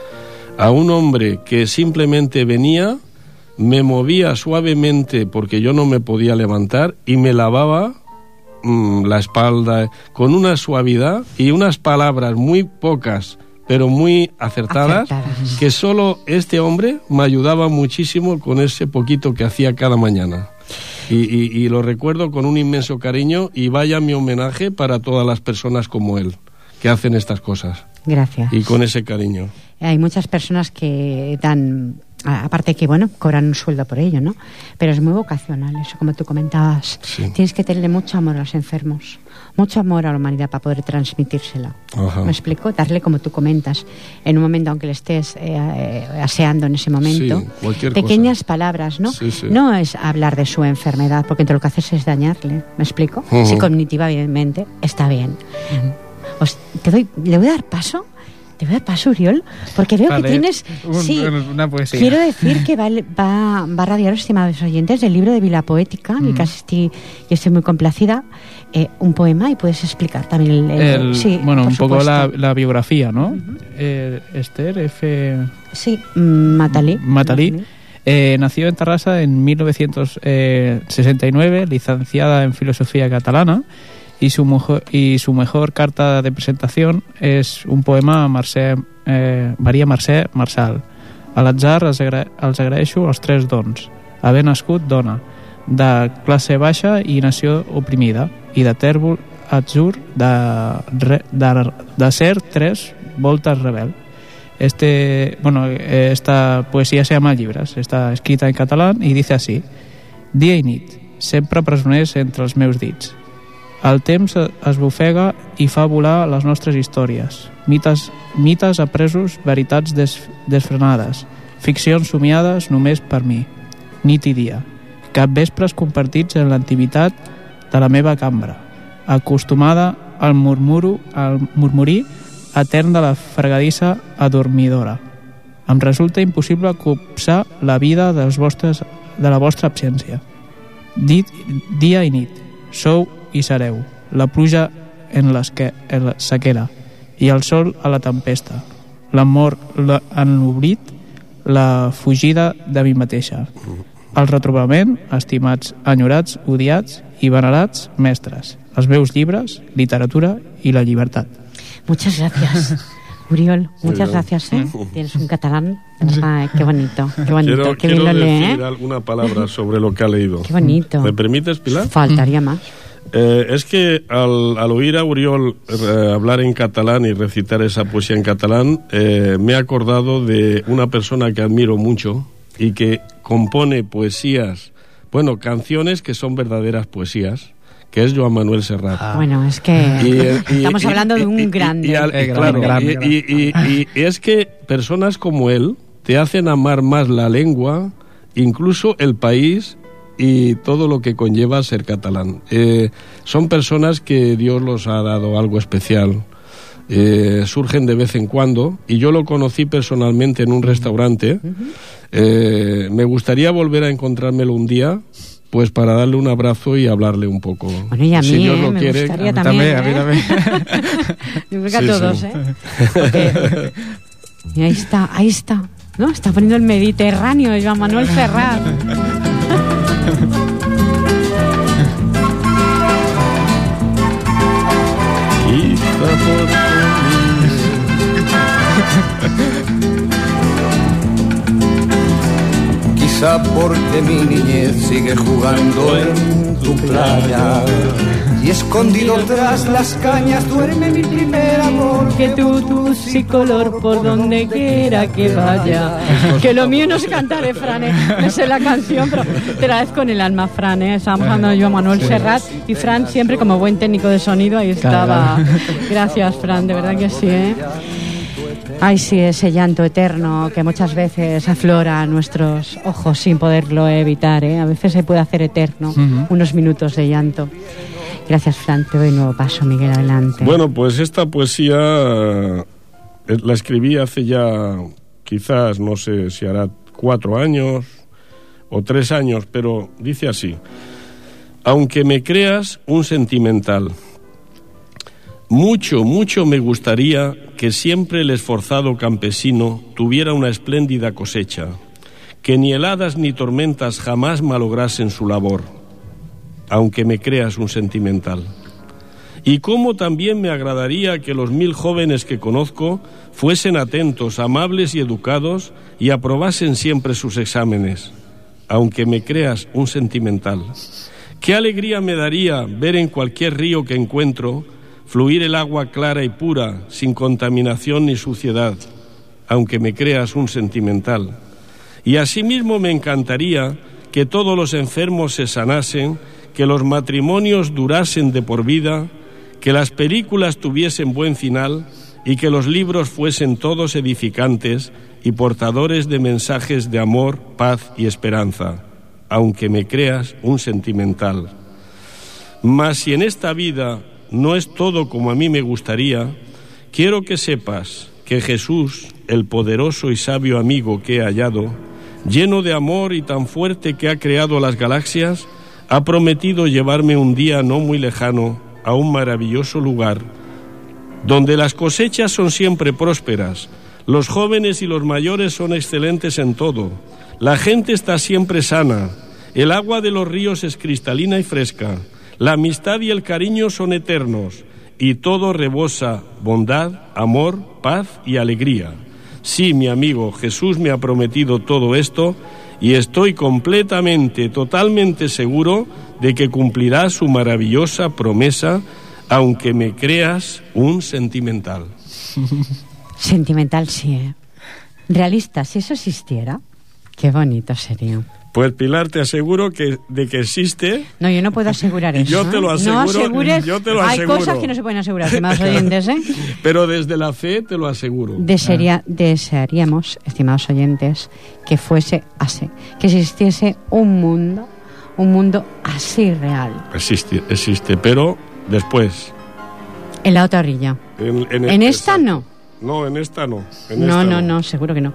a un hombre que simplemente venía, me movía suavemente porque yo no me podía levantar y me lavaba mm, la espalda con una suavidad y unas palabras muy pocas pero muy acertadas, Acertadas. que solo este hombre me ayudaba muchísimo con ese poquito que hacía cada mañana. Y, y- y lo recuerdo con un inmenso cariño y vaya mi homenaje para todas las personas como él, que hacen estas cosas. Gracias. Y con ese cariño. Hay muchas personas que dan, aparte que, bueno, cobran un sueldo por ello, ¿no? Pero es muy vocacional, eso como tú comentabas. Sí. Tienes que tenerle mucho amor a los enfermos, mucho amor a la humanidad para poder transmitírselo. Ajá. ¿Me explico? Darle como tú comentas, en un momento, aunque le estés eh, eh, aseando en ese momento, Sí, cualquier pequeñas cosa. palabras, ¿no? Sí, sí. No es hablar de su enfermedad, porque entonces lo que haces es dañarle, ¿me explico? Ujú. Si cognitivamente está bien. Os- te doy, le voy a dar paso. Te voy a pasar, Uriol, porque veo Vale, que tienes... un- sí, una poesía. Quiero decir que va, va, va a radiar, estimados oyentes, del libro de Vila Poética, y Mm. casi estoy, yo estoy muy complacida, eh, un poema y puedes explicar también el... el- El- sí, bueno, un poco la, supuesto. la biografía, ¿no? Eh, Esther F. Sí, mm, Matalí. Matalí. Eh, nació en Tarrasa en 1969, licenciada en filosofía catalana, y su, mejor, y su mejor carta de presentación és un poema a Mercè, eh, Maria Mercè Marçal. A l'atzar els, agra els agraeixo els tres dons. Haver nascut dona, de classe baixa i nació oprimida, i de tèrbol atzur de, re- de, de ser tres voltes rebel. Este, bueno, esta poesía se llama Llibres, está escrita en catalán y dice así Dia i nit, sempre presoners entre els meus dits. El temps es bufega i fa volar les nostres històries. Mites, mites apresos, veritats des, desfrenades, ficcions somiades només per mi. Nit i dia. Capvespres compartits en l'intimitat de la meva cambra, acostumada al murmuro, al murmurí etern de la fregadissa adormidora. Em resulta impossible copsar la vida dels vostres, de la vostra absència. Dit, dia i nit, sou i sereu, la pluja en, l'esque, en la sequera i el sol a la tempesta, l'amor la- en l'oblit, la fugida de mi mateixa, el retrobament, estimats, enyorats, odiats i venerats mestres, els meus llibres, literatura i la llibertat. Muchas gracias. Uriol, muchas bien. gracias. ¿eh? Tienes un catalán, eh, qué bonito, qué bonito, Quiero, qué bien quiero lo lee. decir ¿eh? alguna palabra sobre lo que ha leído. Qué bonito. ¿Me permites, Pilar? Faltaría más. Eh, es que al, al oír a Uriol eh, hablar en catalán y recitar esa poesía en catalán, eh, me he acordado de una persona que admiro mucho y que compone poesías, bueno, canciones que son verdaderas poesías, que es Joan Manuel Serrat. Bueno, es que Y, eh, y- estamos y- hablando de un y- y- grande. y al- claro, gran, y- gran. y- y- y es que personas como él te hacen amar más la lengua, incluso el país y todo lo que conlleva ser catalán. Eh, son personas que Dios los ha dado algo especial. Eh, surgen de vez en cuando y yo lo conocí personalmente en un restaurante. Eh, me gustaría volver a encontrármelo un día, pues para darle un abrazo y hablarle un poco. Bueno, y a mí, si Dios eh, lo me quiere. gustaría A mí también. también, a mí también. Yo creo que a Sí, todos, sí. ¿eh? Y ahí está, ahí está. ¿No? Está poniendo el Mediterráneo Manuel Serrat. Quizá porque mi niñez sigue jugando en tu playa y escondido tras las cañas duerme mi primer amor. Que tú, tú, sí color por donde quiera que vaya. Que lo mío no es cantar, eh, Fran. eh. No sé la canción, pero te la vez con el alma, Fran. Eh. Estábamos hablando de Joan Manuel Serrat y Fran siempre como buen técnico de sonido ahí estaba. Gracias, Fran, de verdad que sí, ¿eh? Ay, sí, ese llanto eterno que muchas veces aflora a nuestros ojos sin poderlo evitar, ¿eh? A veces se puede hacer eterno unos minutos de llanto. Gracias, Fran. Te doy nuevo paso, Miguel, adelante. Bueno, pues esta poesía eh, la escribí hace ya, quizás, no sé si hará cuatro años o tres años, pero dice así. Aunque me creas un sentimental, mucho, mucho me gustaría que siempre el esforzado campesino tuviera una espléndida cosecha, que ni heladas ni tormentas jamás malograsen su labor, aunque me creas un sentimental. Y cómo también me agradaría que los mil jóvenes que conozco fuesen atentos, amables y educados y aprobasen siempre sus exámenes, aunque me creas un sentimental. Qué alegría me daría ver en cualquier río que encuentro fluir el agua clara y pura, sin contaminación ni suciedad, aunque me creas un sentimental. Y asimismo me encantaría que todos los enfermos se sanasen, que los matrimonios durasen de por vida, que las películas tuviesen buen final y que los libros fuesen todos edificantes y portadores de mensajes de amor, paz y esperanza, aunque me creas un sentimental. Mas si en esta vida no es todo como a mí me gustaría, quiero que sepas que Jesús, el poderoso y sabio amigo que he hallado, lleno de amor y tan fuerte que ha creado las galaxias, ha prometido llevarme un día no muy lejano a un maravilloso lugar, donde las cosechas son siempre prósperas, los jóvenes y los mayores son excelentes en todo, la gente está siempre sana, el agua de los ríos es cristalina y fresca, la amistad y el cariño son eternos, y todo rebosa bondad, amor, paz y alegría. Sí, mi amigo, Jesús me ha prometido todo esto y estoy completamente, totalmente seguro de que cumplirá su maravillosa promesa, aunque me creas un sentimental. Sentimental sí, ¿eh? Realista, si eso existiera, qué bonito sería. Pues Pilar, te aseguro que de que existe. No, yo no puedo asegurar eso. Yo te lo ¿eh? aseguro. No asegures. Yo te lo Hay aseguro. cosas que no se pueden asegurar, estimados oyentes, ¿eh? Pero desde la fe te lo aseguro. Desearía- desearíamos, estimados oyentes, que fuese así, que existiese un mundo, un mundo así real, Existe, existe, pero después. en la otra orilla. En, En esta no. No, en esta no. En No, esta no, no, seguro que no.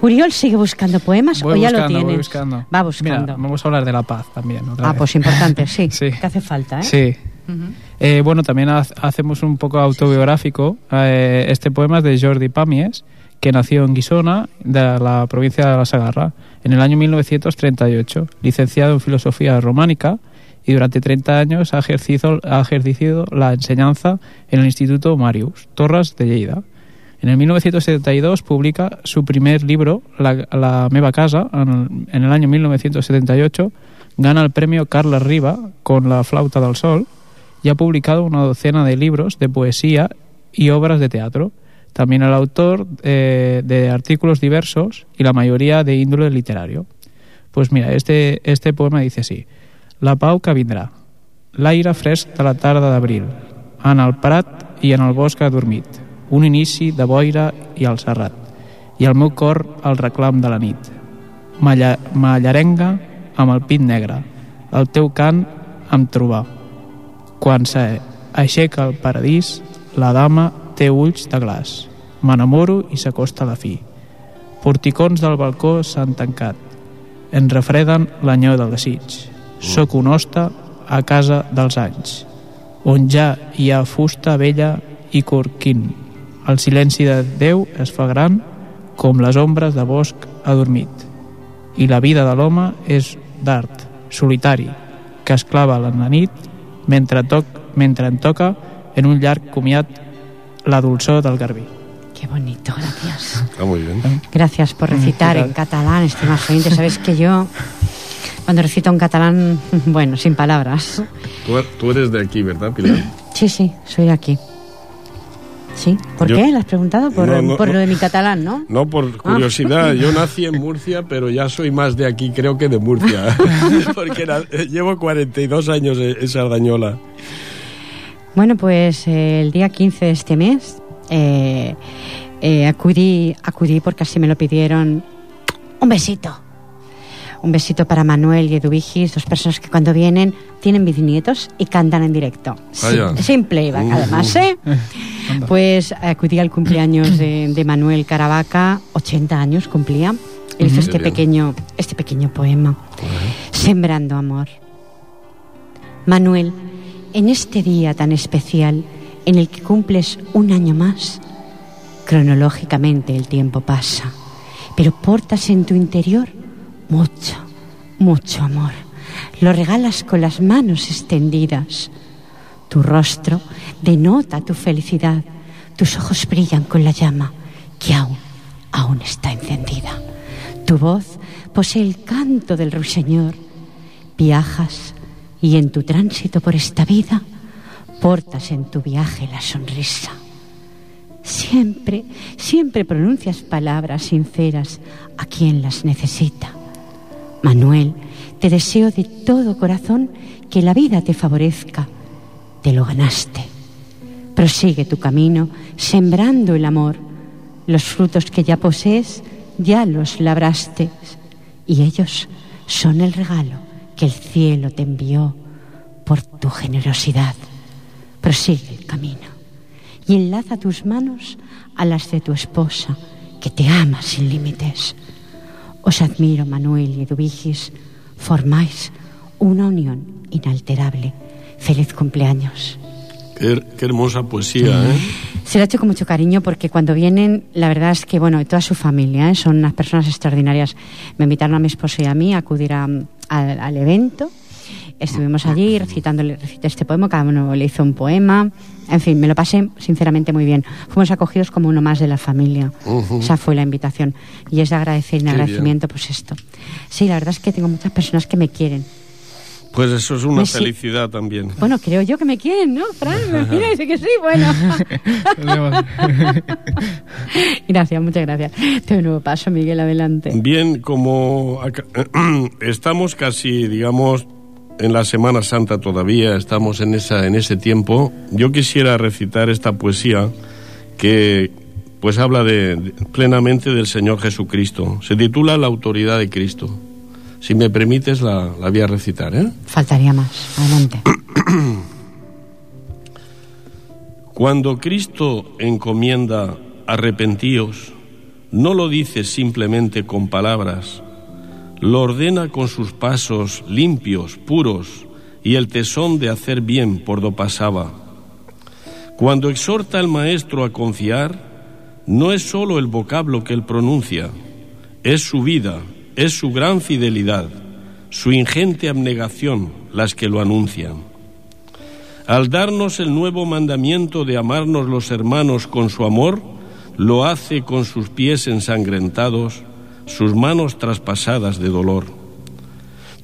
Uriol sigue buscando poemas Voy o ya buscando, lo tienes. voy buscando. Va buscando. Mira, vamos a hablar de la paz también. otra ah, vez. pues importante, sí. Sí. Que hace falta, ¿eh? Sí. Eh, bueno, también ha- hacemos un poco autobiográfico. Eh, este poema es de Jordi Pàmies, que nació en Guisona, de la provincia de la Sagarra, en el año 1938, licenciado en Filosofía Románica y durante 30 años ha ejercido, ha ejercido la enseñanza en el Instituto Marius, Torres de Lleida. En el 1972 publica su primer libro, La, meva casa, en el, año 1978 gana el premio Carles Riba con La flauta del sol y ha publicado una docena de libros de poesía y obras de teatro. También el autor eh, de artículos diversos y la mayoría de índole literario. Pues mira, este, este poema dice así. La pau que vindrà. L'aire fresc de la tarda d'abril. En el prat i en el bosc adormit. Un inici de boira i el serrat. I el meu cor el reclam de la nit. Malla, mallarenga amb el pit negre. El teu cant em trobà. Quan s'aixeca el paradís, la dama té ulls de glaç. M'enamoro i s'acosta la fi. Porticons del balcó s'han tancat. En refreden l'anyó del desig. Soc un hoste a casa dels anys, on ja hi ha fusta vella i corquín. El silenci de Déu es fa gran com les ombres de bosc adormit. I la vida de l'home és d'art, solitari, que es clava a la nit mentre, toc, mentre en toca en un llarg comiat la dolçor del garbí. Qué bonito, gracias. Está muy bien. Gracias por recitar ¿qué en tal? catalán, estimados oyentes. Sabes que yo, cuando recito en catalán, bueno, sin palabras. Tú, tú eres de aquí, ¿verdad, Pilar? Sí, sí, soy de aquí. ¿Sí? ¿Por Yo- qué? ¿Le has preguntado? Por, No, no, por no. lo de mi catalán, ¿no? No, por curiosidad. Yo nací en Murcia, pero ya soy más de aquí, creo que de Murcia. Porque na- llevo 42 años en en Sardañola. Bueno, pues eh, el día 15 de este mes eh, eh, acudí, acudí porque así me lo pidieron. Un besito. Un besito para Manuel y Eduvigis, dos personas que cuando vienen tienen bisnietos y cantan en directo. Vaya. Sin, sin playback, Uh. además, ¿eh? Pues acudí al cumpleaños de, de Manuel Caravaca, 80 años cumplía. Él hizo este pequeño, este pequeño poema, Sembrando Amor. Manuel, en este día tan especial en el que cumples un año más, cronológicamente el tiempo pasa, pero portas en tu interior mucho, mucho amor. Lo regalas con las manos extendidas. Tu rostro denota tu felicidad. Tus ojos brillan con la llama que aún, aún está encendida. Tu voz posee el canto del ruiseñor. Viajas y en tu tránsito por esta vida portas en tu viaje la sonrisa. Siempre, siempre pronuncias palabras sinceras a quien las necesita. Manuel, te deseo de todo corazón que la vida te favorezca. Te lo ganaste. Prosigue tu camino sembrando el amor. Los frutos que ya posees ya los labraste y ellos son el regalo que el cielo te envió por tu generosidad. Prosigue el camino y enlaza tus manos a las de tu esposa, que te ama sin límites. Os admiro, Manuel y Eduvigis, formáis una unión inalterable. Feliz cumpleaños. Qué, qué hermosa poesía, ¿eh? Se lo ha hecho con mucho cariño porque cuando vienen, la verdad es que, bueno, toda su familia, ¿eh? son unas personas extraordinarias. Me invitaron a mi esposo y a mí a acudir a- al evento. Estuvimos allí recitándole recité este poema, cada uno le hizo un poema. En fin, me lo pasé sinceramente muy bien. Fuimos acogidos como uno más de la familia. Ujú. Esa fue la invitación. Y es de agradecer en Qué bien. agradecimiento, pues esto. Sí, la verdad es que tengo muchas personas que me quieren. Pues eso es una Me felicidad también. Bueno, creo yo que me quieren, ¿no, Fran? Mira, dice que sí, bueno. gracias, muchas gracias. Te doy un nuevo paso, Miguel, adelante. Bien, como acá- estamos casi, digamos, en la Semana Santa todavía, estamos en, esa, en ese tiempo, yo quisiera recitar esta poesía que pues habla de, de- plenamente del Señor Jesucristo. Se titula La autoridad de Cristo. Si me permites, la, la voy a recitar, ¿eh? Faltaría más, adelante. Cuando Cristo encomienda arrepentíos, no lo dice simplemente con palabras, lo ordena con sus pasos limpios, puros y el tesón de hacer bien por do pasaba. Cuando exhorta al maestro a confiar, no es sólo el vocablo que él pronuncia, es su vida, es su gran fidelidad, su ingente abnegación las que lo anuncian. Al darnos el nuevo mandamiento de amarnos los hermanos con su amor, lo hace con sus pies ensangrentados, sus manos traspasadas de dolor.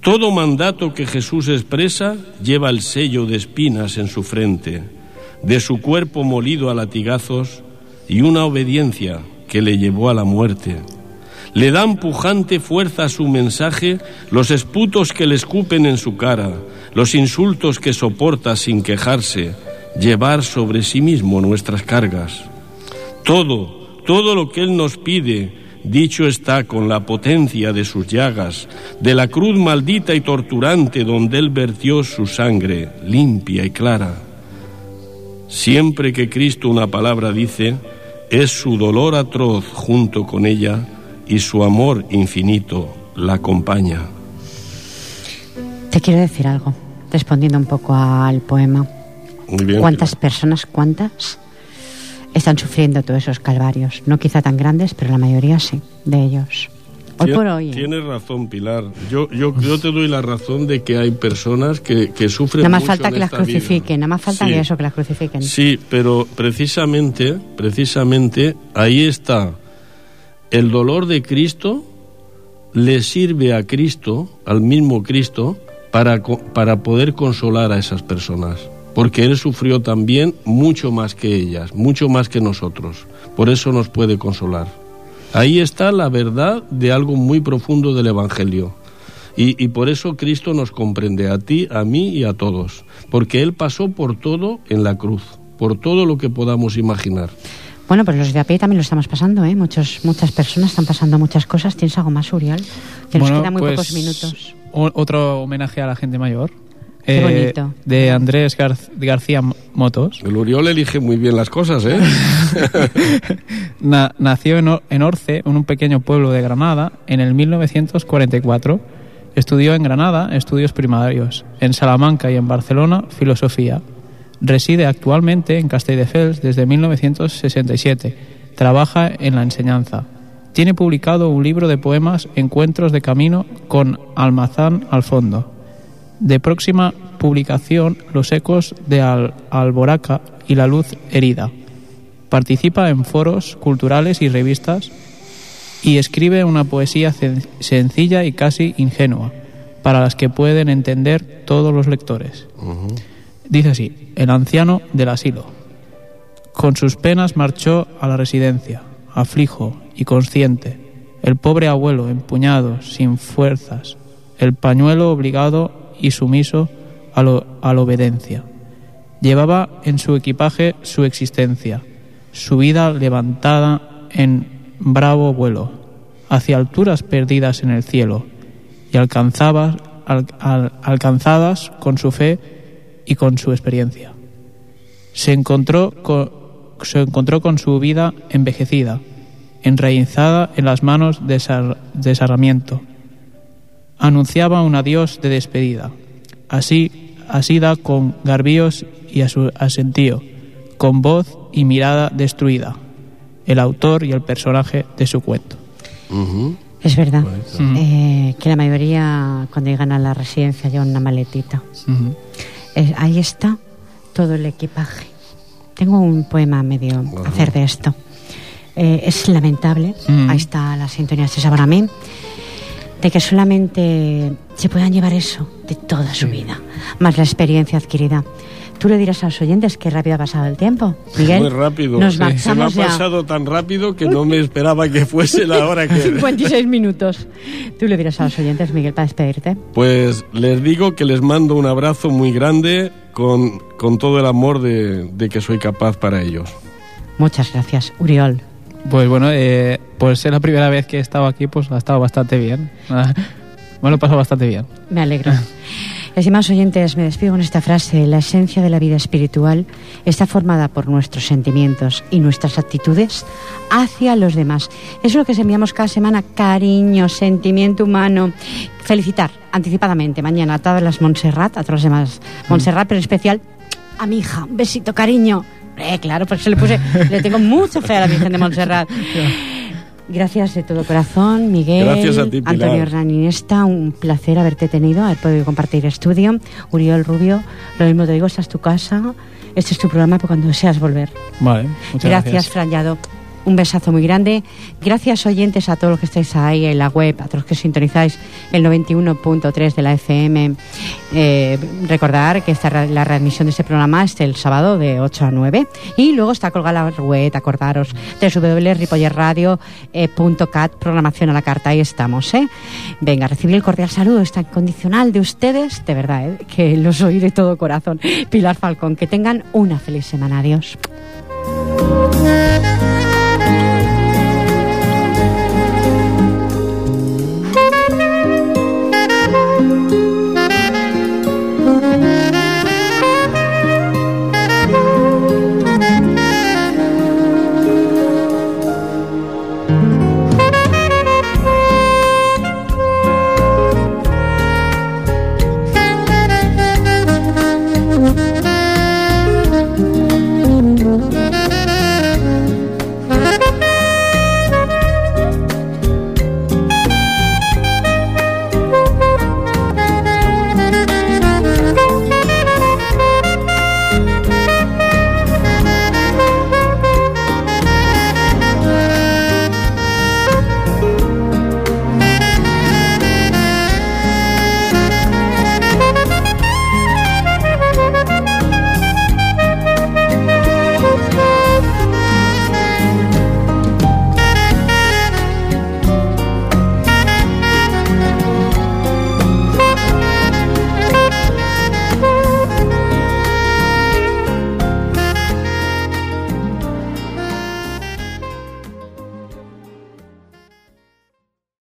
Todo mandato que Jesús expresa lleva el sello de espinas en su frente, de su cuerpo molido a latigazos y una obediencia que le llevó a la muerte. Le dan pujante fuerza a su mensaje los esputos que le escupen en su cara, los insultos que soporta sin quejarse, llevar sobre sí mismo nuestras cargas. Todo, todo lo que Él nos pide, dicho está con la potencia de sus llagas, de la cruz maldita y torturante donde Él vertió su sangre, limpia y clara. Siempre que Cristo una palabra dice, es su dolor atroz junto con ella y su amor infinito la acompaña. Te quiero decir algo, respondiendo un poco al poema. Muy bien. ¿Cuántas personas, cuántas, están sufriendo todos esos calvarios? No quizá tan grandes, pero la mayoría sí, de ellos. Hoy Tien- por hoy. ¿eh? Tienes razón, Pilar. Yo, yo, yo te doy la razón de que hay personas que, que sufren Nada más mucho falta en que las vida. crucifiquen, nada más falta Sí. que eso, que las crucifiquen. Sí, pero precisamente, precisamente ahí está el dolor de Cristo le sirve a Cristo, al mismo Cristo, para, para poder consolar a esas personas. Porque Él sufrió también mucho más que ellas, mucho más que nosotros. Por eso nos puede consolar. Ahí está la verdad de algo muy profundo del Evangelio. Y, y por eso Cristo nos comprende a ti, a mí y a todos. Porque Él pasó por todo en la cruz, por todo lo que podamos imaginar. Bueno, pues los de a pie también lo estamos pasando, ¿eh? Muchos, muchas personas están pasando muchas cosas. ¿Tienes algo más, Uriel? Que nos Bueno, quedan muy pues, pocos minutos. Otro homenaje a la gente mayor. Qué eh, bonito. De Andrés Gar- García Motos. El Uriol elige muy bien las cosas, ¿eh? Na- nació en, Or- en Orce, en un pequeño pueblo de Granada, en el 1944. Estudió en Granada estudios primarios, en Salamanca y en Barcelona filosofía. Reside actualmente en Castelldefels desde 1967. Trabaja en la enseñanza. Tiene publicado un libro de poemas Encuentros de Camino con Almazán al fondo. De próxima publicación Los ecos de Al- Alboraca y la luz herida. Participa en foros culturales y revistas y escribe una poesía sencilla y casi ingenua, para las que pueden entender todos los lectores. Dice así, el anciano del asilo. Con sus penas marchó a la residencia, aflijo y consciente, el pobre abuelo empuñado, sin fuerzas, el pañuelo obligado y sumiso a, la obediencia. Llevaba en su equipaje su existencia, su vida levantada en bravo vuelo, hacia alturas perdidas en el cielo, y alcanzadas con su fe y con su experiencia. Se encontró con su vida envejecida, enraizada en las manos de, Sar-. Anunciaba un adiós de despedida, así, asida con garbios y a su asentío, con voz y mirada destruida, el autor y el personaje de su cuento. Ujú. Es verdad Ujú. eh, que la mayoría cuando llegan a la residencia llevan una maletita. Ujú. Eh, ahí está todo el equipaje. Tengo un poema medio a hacer de esto. Eh, es lamentable, ahí está la sintonía de para mí, de que solamente se puedan llevar eso de toda su vida, más la experiencia adquirida. Tú le dirás a los oyentes qué rápido ha pasado el tiempo. Miguel, Muy rápido. Nos Sí. Se me ha marchamos ya. pasado tan rápido que no me esperaba que fuese la hora que... 56 minutos. Tú le dirás a los oyentes, Miguel, para despedirte. Pues les digo que les mando un abrazo muy grande con, con todo el amor de, de que soy capaz para ellos. Muchas gracias, Uriol. Pues bueno, eh, por ser la primera vez que he estado aquí, pues ha estado bastante bien. Me lo he pasado bastante bien. Me alegro. Estimados oyentes, me despido con esta frase. La esencia de la vida espiritual está formada por nuestros sentimientos y nuestras actitudes hacia los demás. Eso es lo que enviamos cada semana. Cariño, sentimiento humano. Felicitar anticipadamente mañana a todas las Montserrat, a todas las demás Montserrat, pero en especial a mi hija. Un besito, cariño. Eh, claro, porque se le puse, le tengo mucha fe a la Virgen de Montserrat. Gracias de todo corazón, Miguel. Gracias a ti, Pilar. Antonio Hernán Iniesta, un placer haberte tenido, haber podido compartir estudio. Uriol Rubio, lo mismo te digo, esta es tu casa, este es tu programa para cuando deseas volver. Vale, muchas gracias, gracias. Fran Llado. Un besazo muy grande. Gracias, oyentes, a todos los que estáis ahí en la web, a todos los que sintonizáis el 91.3 de la FM. Eh, recordar que esta, la readmisión de este programa es el sábado de 8 a 9. Y luego está colgada la web, acordaros, www.ripollerradio.cat, programación a la carta. Ahí estamos, ¿eh? Venga, recibir el cordial saludo, está incondicional de ustedes, de verdad, ¿eh? que los oí de todo corazón. Pilar Falcón, que tengan una feliz semana. Adiós.